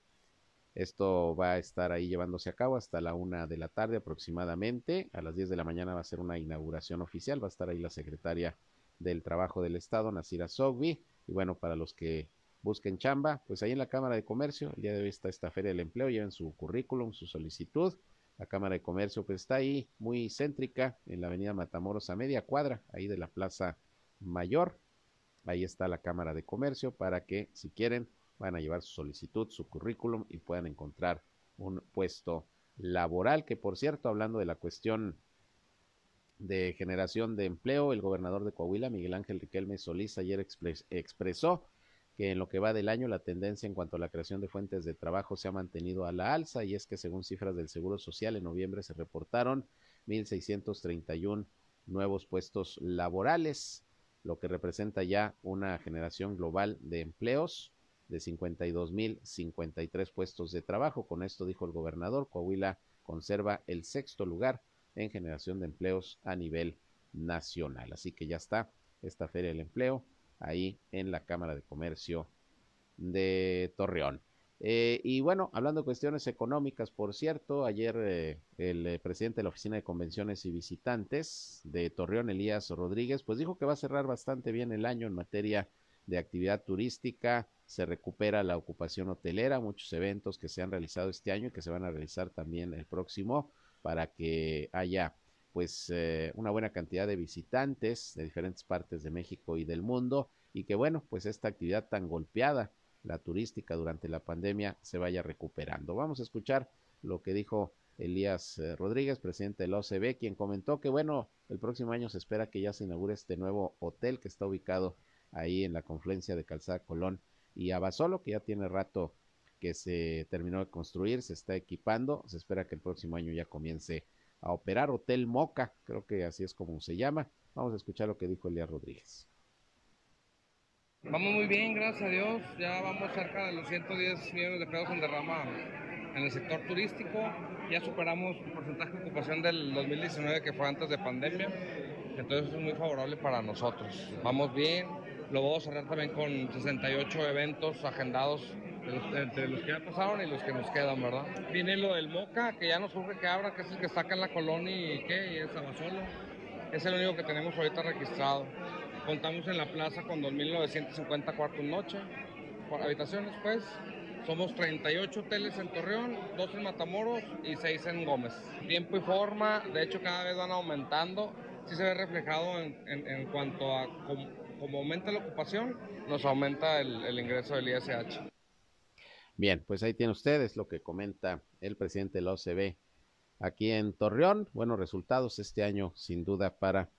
S2: Esto va a estar ahí llevándose a cabo hasta la una de la tarde aproximadamente. A las 10 de la mañana va a ser una inauguración oficial. Va a estar ahí la secretaria del Trabajo del Estado, Nasira Sogbi. Y bueno, para los que busquen chamba, pues ahí en la Cámara de Comercio, el día de hoy está esta Feria del Empleo, lleven su currículum, su solicitud. La Cámara de Comercio pues está ahí muy céntrica en la avenida Matamoros a media cuadra, ahí de la Plaza Mayor. Ahí está la Cámara de Comercio para que si quieren van a llevar su solicitud, su currículum y puedan encontrar un puesto laboral, que por cierto, hablando de la cuestión de generación de empleo, el gobernador de Coahuila, Miguel Ángel Riquelme Solís, ayer expresó que en lo que va del año la tendencia en cuanto a la creación de fuentes de trabajo se ha mantenido a la alza y es que según cifras del Seguro Social en noviembre se reportaron 1.631 nuevos puestos laborales, lo que representa ya una generación global de empleos de 52.053 puestos de trabajo. Con esto dijo el gobernador, Coahuila conserva el sexto lugar en generación de empleos a nivel nacional. Así que ya está esta feria del empleo ahí en la Cámara de Comercio de Torreón. Eh, y bueno, hablando de cuestiones económicas, por cierto, ayer eh, el eh, presidente de la Oficina de Convenciones y Visitantes de Torreón, Elías Rodríguez, pues dijo que va a cerrar bastante bien el año en materia de actividad turística, se recupera la ocupación hotelera, muchos eventos que se han realizado este año y que se van a realizar también el próximo para que haya pues eh, una buena cantidad de visitantes de diferentes partes de México y del mundo y que bueno, pues esta actividad tan golpeada, la turística durante la pandemia, se vaya recuperando. Vamos a escuchar lo que dijo Elías eh, Rodríguez, presidente del OCB, quien comentó que bueno, el próximo año se espera que ya se inaugure este nuevo hotel que está ubicado ahí en la confluencia de Calzada Colón y Abasolo, que ya tiene rato que se terminó de construir, se está equipando, se espera que el próximo año ya comience a operar Hotel Moca, creo que así es como se llama. Vamos a escuchar lo que dijo Elías Rodríguez.
S10: Vamos muy bien, gracias a Dios. Ya vamos cerca de los 110 millones de pesos en derrama en el sector turístico. Ya superamos el porcentaje de ocupación del 2019 que fue antes de pandemia. Entonces es muy favorable para nosotros. Vamos bien. Lo vamos a cerrar también con 68 eventos agendados entre los que ya pasaron y los que nos quedan, ¿verdad? Viene lo del Moca, que ya nos surge que abra, que es el que saca en la colonia y qué, y es Abasolo. Es el único que tenemos ahorita registrado. Contamos en la plaza con 2.950 cuartos noche, habitaciones pues. Somos 38 hoteles en Torreón, 2 en Matamoros y 6 en Gómez. Tiempo y forma, de hecho cada vez van aumentando. Sí se ve reflejado en, cuanto a como, aumenta la ocupación, nos aumenta el ingreso del ISH.
S2: Bien, pues ahí tienen ustedes lo que comenta el presidente de la OCB aquí en Torreón. Buenos resultados este año, sin duda, para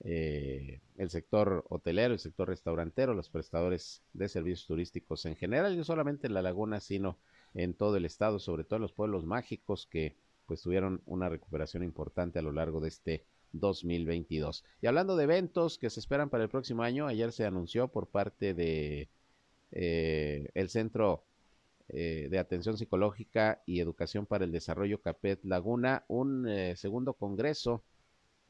S2: eh, el sector hotelero, el sector restaurantero, los prestadores de servicios turísticos en general, y no solamente en la laguna, sino en todo el estado, sobre todo en los pueblos mágicos que pues tuvieron una recuperación importante a lo largo de este 2022. Y hablando de eventos que se esperan para el próximo año, ayer se anunció por parte de eh, el Centro eh, de Atención Psicológica y Educación para el Desarrollo Capet Laguna, un segundo congreso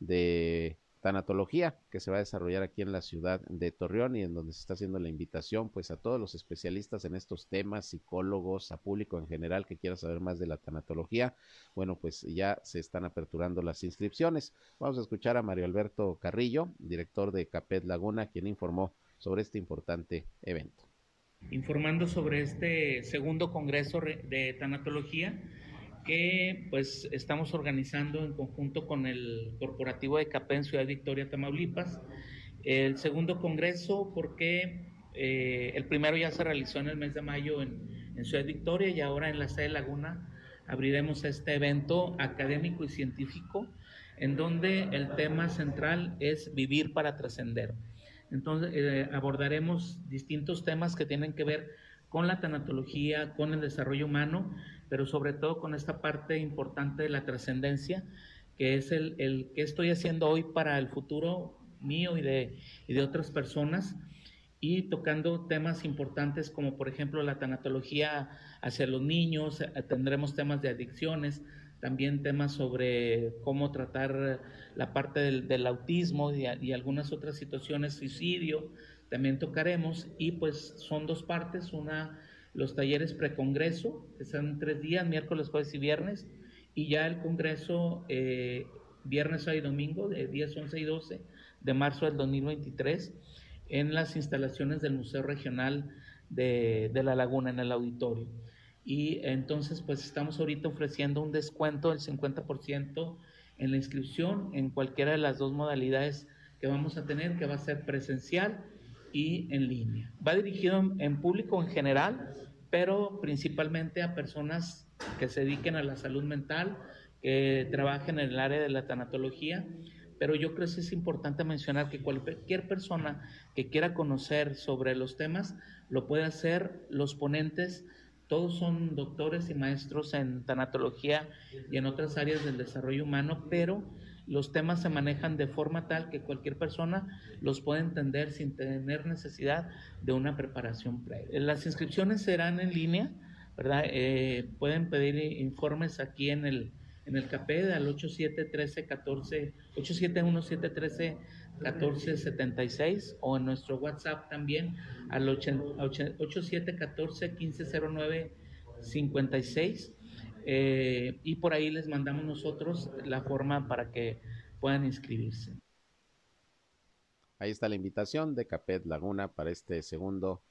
S2: de tanatología que se va a desarrollar aquí en la ciudad de Torreón y en donde se está haciendo la invitación pues a todos los especialistas en estos temas, psicólogos, a público en general que quiera saber más de la tanatología. Bueno, pues ya se están aperturando las inscripciones. Vamos a escuchar a Mario Alberto Carrillo, director de Capet Laguna, quien informó sobre este importante evento.
S11: Informando sobre este segundo congreso de tanatología que pues estamos organizando en conjunto con el corporativo de CAPE en Ciudad Victoria, Tamaulipas. El segundo congreso porque eh, el primero ya se realizó en el mes de mayo en, en Ciudad Victoria y ahora en la sede Laguna abriremos este evento académico y científico en donde el tema central es vivir para trascender. Entonces eh, abordaremos distintos temas que tienen que ver con la tanatología, con el desarrollo humano, pero sobre todo con esta parte importante de la trascendencia, que es el, el que estoy haciendo hoy para el futuro mío y de, y de otras personas, y tocando temas importantes como por ejemplo la tanatología hacia los niños, eh, tendremos temas de adicciones, también temas sobre cómo tratar la parte del, autismo y, algunas otras situaciones, suicidio, también tocaremos, y pues son dos partes, una los talleres precongreso, que son tres días, miércoles, jueves y viernes, y ya el congreso eh, viernes y domingo, de 10, 11 y 12 de marzo del 2023, en las instalaciones del Museo Regional de, de la Laguna, en el auditorio. Y entonces, pues estamos ahorita ofreciendo un descuento del 50% en la inscripción en cualquiera de las dos modalidades que vamos a tener, que va a ser presencial y en línea. Va dirigido en, en público en general, pero principalmente a personas que se dediquen a la salud mental, que trabajen en el área de la tanatología. Pero yo creo que es importante mencionar que cualquier persona que quiera conocer sobre los temas lo puede hacer. Los ponentes, todos son doctores y maestros en tanatología y en otras áreas del desarrollo humano, pero los temas se manejan de forma tal que cualquier persona los puede entender sin tener necesidad de una preparación previa. Las inscripciones serán en línea, ¿verdad? Eh, pueden pedir informes aquí en el, en el CAPED al 871314, 871 1476 o en nuestro WhatsApp también al 8714 1509 56 eh, y por ahí les mandamos nosotros la forma para que puedan inscribirse.
S2: Ahí está la invitación de Capet Laguna para este segundo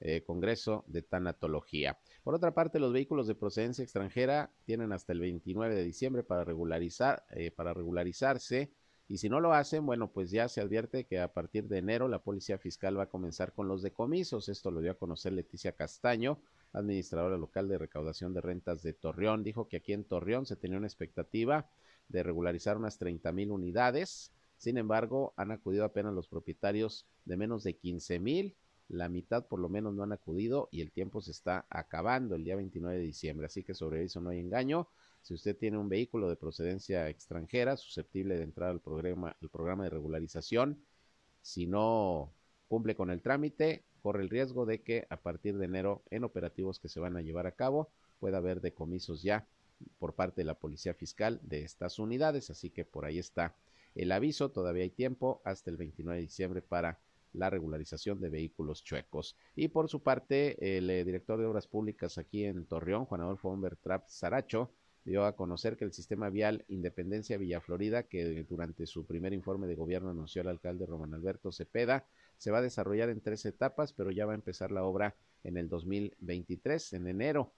S2: eh, Congreso de Tanatología. Por otra parte, los vehículos de procedencia extranjera tienen hasta el 29 de diciembre para regularizar, eh, para regularizarse. Y si no lo hacen, bueno, pues ya se advierte que a partir de enero la Policía Fiscal va a comenzar con los decomisos. Esto lo dio a conocer Leticia Castaño, administradora local de recaudación de rentas de Torreón, dijo que aquí en Torreón se tenía una expectativa de regularizar unas 30 mil unidades. Sin embargo, han acudido apenas los propietarios de menos de 15 mil. La mitad por lo menos no han acudido y el tiempo se está acabando el día 29 de diciembre. Así que sobre eso no hay engaño. Si usted tiene un vehículo de procedencia extranjera susceptible de entrar al programa, al programa de regularización, si no cumple con el trámite, corre el riesgo de que a partir de enero en operativos que se van a llevar a cabo pueda haber decomisos ya por parte de la Policía Fiscal de estas unidades. Así que por ahí está el aviso. Todavía hay tiempo hasta el 29 de diciembre para la regularización de vehículos chuecos. Y por su parte, el eh, director de Obras Públicas aquí en Torreón, Juan Adolfo Trap Saracho, dio a conocer que el sistema vial Independencia Villa Florida, que durante su primer informe de gobierno anunció el alcalde Román Alberto Cepeda, se va a desarrollar en tres etapas, pero ya va a empezar la obra en el 2023, en enero.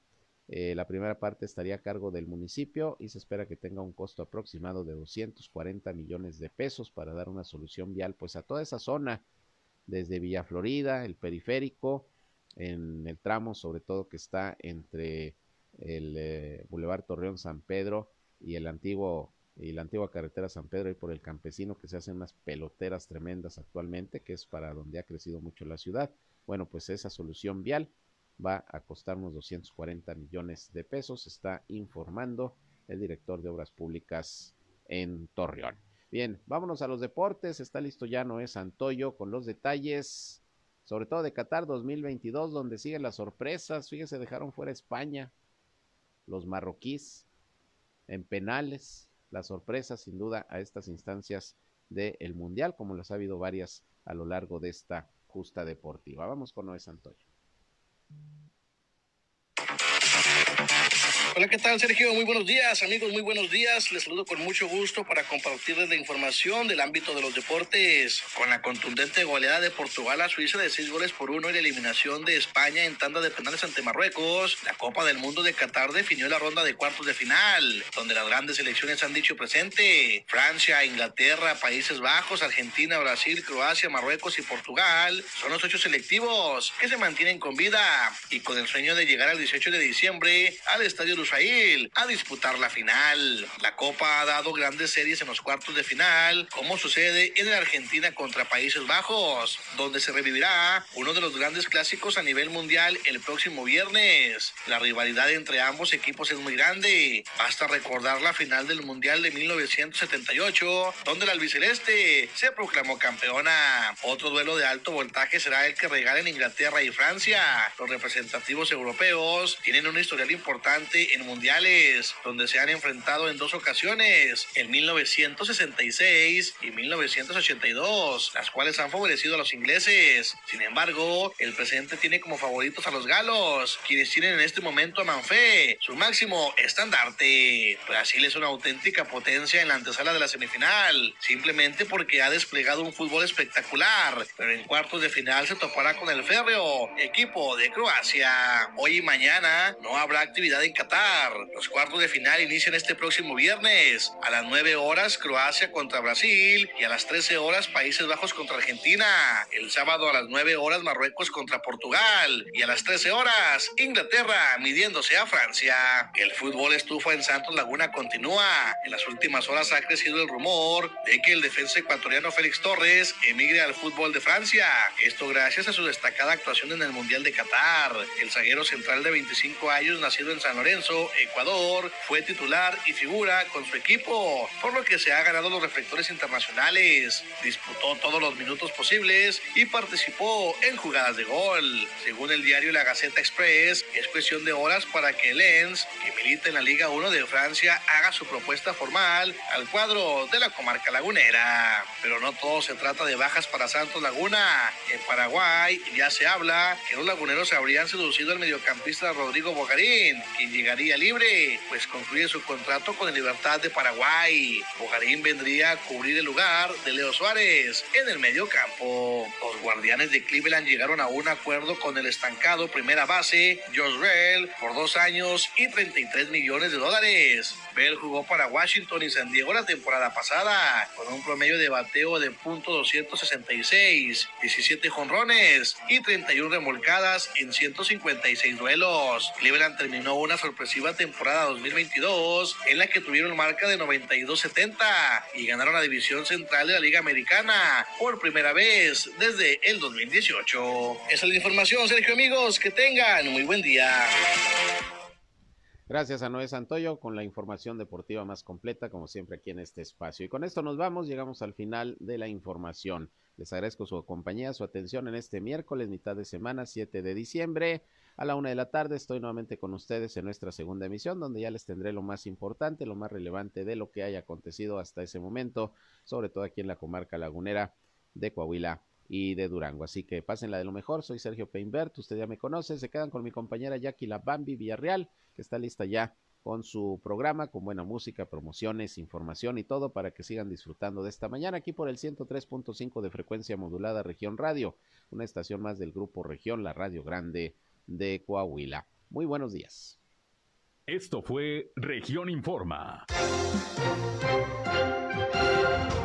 S2: Eh, la primera parte estaría a cargo del municipio y se espera que tenga un costo aproximado de 240 millones de pesos para dar una solución vial pues a toda esa zona, desde Villa Florida, el periférico, en el tramo sobre todo que está entre el eh, Boulevard Torreón San Pedro y el antiguo y la antigua carretera San Pedro y por el campesino que se hacen unas peloteras tremendas actualmente, que es para donde ha crecido mucho la ciudad. Bueno, pues esa solución vial va a costar unos 240 millones de pesos, está informando el director de Obras Públicas en Torreón. Bien, vámonos a los deportes, está listo ya Noé Santoyo con los detalles, sobre todo de Qatar 2022, donde siguen las sorpresas, fíjese, dejaron fuera España, los marroquíes en penales, la sorpresa sin duda a estas instancias del Mundial, como las ha habido varias a lo largo de esta justa deportiva. Vamos con Noé Santoyo.
S12: Hola, ¿qué tal, Sergio? Muy buenos días, amigos, muy buenos días. Les saludo con mucho gusto para compartirles la información del ámbito de los deportes. Con la contundente goleada de Portugal a Suiza de seis goles por uno y la eliminación de España en tanda de penales ante Marruecos, la Copa del Mundo de Qatar definió la ronda de cuartos de final, donde las grandes selecciones han dicho presente. Francia, Inglaterra, Países Bajos, Argentina, Brasil, Croacia, Marruecos y Portugal son los ocho selectivos que se mantienen con vida y con el sueño de llegar al 18 de diciembre al estadio Lusail a disputar la final. La Copa ha dado grandes series en los cuartos de final, como sucede en la Argentina contra Países Bajos, donde se revivirá uno de los grandes clásicos a nivel mundial el próximo viernes. La rivalidad entre ambos equipos es muy grande. Basta recordar la final del Mundial de 1978, donde la albiceleste se proclamó campeona. Otro duelo de alto voltaje será el que regalen Inglaterra y Francia. Los representativos europeos tienen una historial importante en mundiales, donde se han enfrentado en dos ocasiones, en 1966 y 1982, las cuales han favorecido a los ingleses. Sin embargo, el presidente tiene como favoritos a los galos, quienes tienen en este momento a Manfé, su máximo estandarte. Brasil es una auténtica potencia en la antesala de la semifinal, simplemente porque ha desplegado un fútbol espectacular, pero en cuartos de final se topará con el férreo equipo de Croacia. Hoy y mañana no habrá actividad en Qatar los cuartos de final inician este próximo viernes. A las 9 horas Croacia contra Brasil y a las 13 horas Países Bajos contra Argentina. El sábado a las 9 horas Marruecos contra Portugal y a las 13 horas Inglaterra midiéndose a Francia. El fútbol estufa en Santos Laguna continúa. En las últimas horas ha crecido el rumor de que el defensa ecuatoriano Félix Torres emigre al fútbol de Francia. Esto gracias a su destacada actuación en el Mundial de Qatar. El zaguero central de 25 años nacido en San Lorenzo Ecuador, fue titular y figura con su equipo, por lo que se ha ganado los reflectores internacionales. Disputó todos los minutos posibles y participó en jugadas de gol. Según el diario La Gaceta Express, es cuestión de horas para que Lens, que milita en la Liga 1 de Francia, haga su propuesta formal al cuadro de la comarca lagunera. Pero no todo se trata de bajas para Santos Laguna. En Paraguay ya se habla que los laguneros habrían seducido al mediocampista Rodrigo Bogarín, quien llegaría libre, pues concluye su contrato con el Libertad de Paraguay. Bojarín vendría a cubrir el lugar de Leo Suárez en el medio campo. Los guardianes de Cleveland llegaron a un acuerdo con el estancado primera base, Josh Bell, por dos años y 33 millones de dólares. Bell jugó para Washington y San Diego la temporada pasada, con un promedio de bateo de .266, 17 jonrones y 31 remolcadas en 156 duelos. Cleveland terminó una sorpresa temporada 2022 en la que tuvieron marca de 92-70 y ganaron la división central de la Liga Americana por primera vez desde el 2018. Esa es la información, Sergio amigos, que tengan muy buen día.
S2: Gracias a Noé Santoyo con la información deportiva más completa, como siempre aquí en este espacio. Y con esto nos vamos, llegamos al final de la información. Les agradezco su compañía, su atención en este miércoles, mitad de semana, 7 de diciembre. A la una de la tarde estoy nuevamente con ustedes en nuestra segunda emisión, donde ya les tendré lo más importante, lo más relevante de lo que haya acontecido hasta ese momento, sobre todo aquí en la comarca lagunera de Coahuila y de Durango. Así que pásenla de lo mejor. Soy Sergio Peinbert, usted ya me conoce. Se quedan con mi compañera Jackie La Bambi Villarreal, que está lista ya con su programa, con buena música, promociones, información y todo para que sigan disfrutando de esta mañana aquí por el 103.5 de frecuencia modulada Región Radio, una estación más del grupo Región, la Radio Grande de Coahuila. Muy buenos días.
S1: Esto fue Región Informa.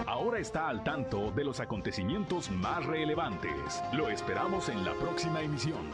S1: Ahora está al tanto de los acontecimientos más relevantes. Lo esperamos en la próxima emisión.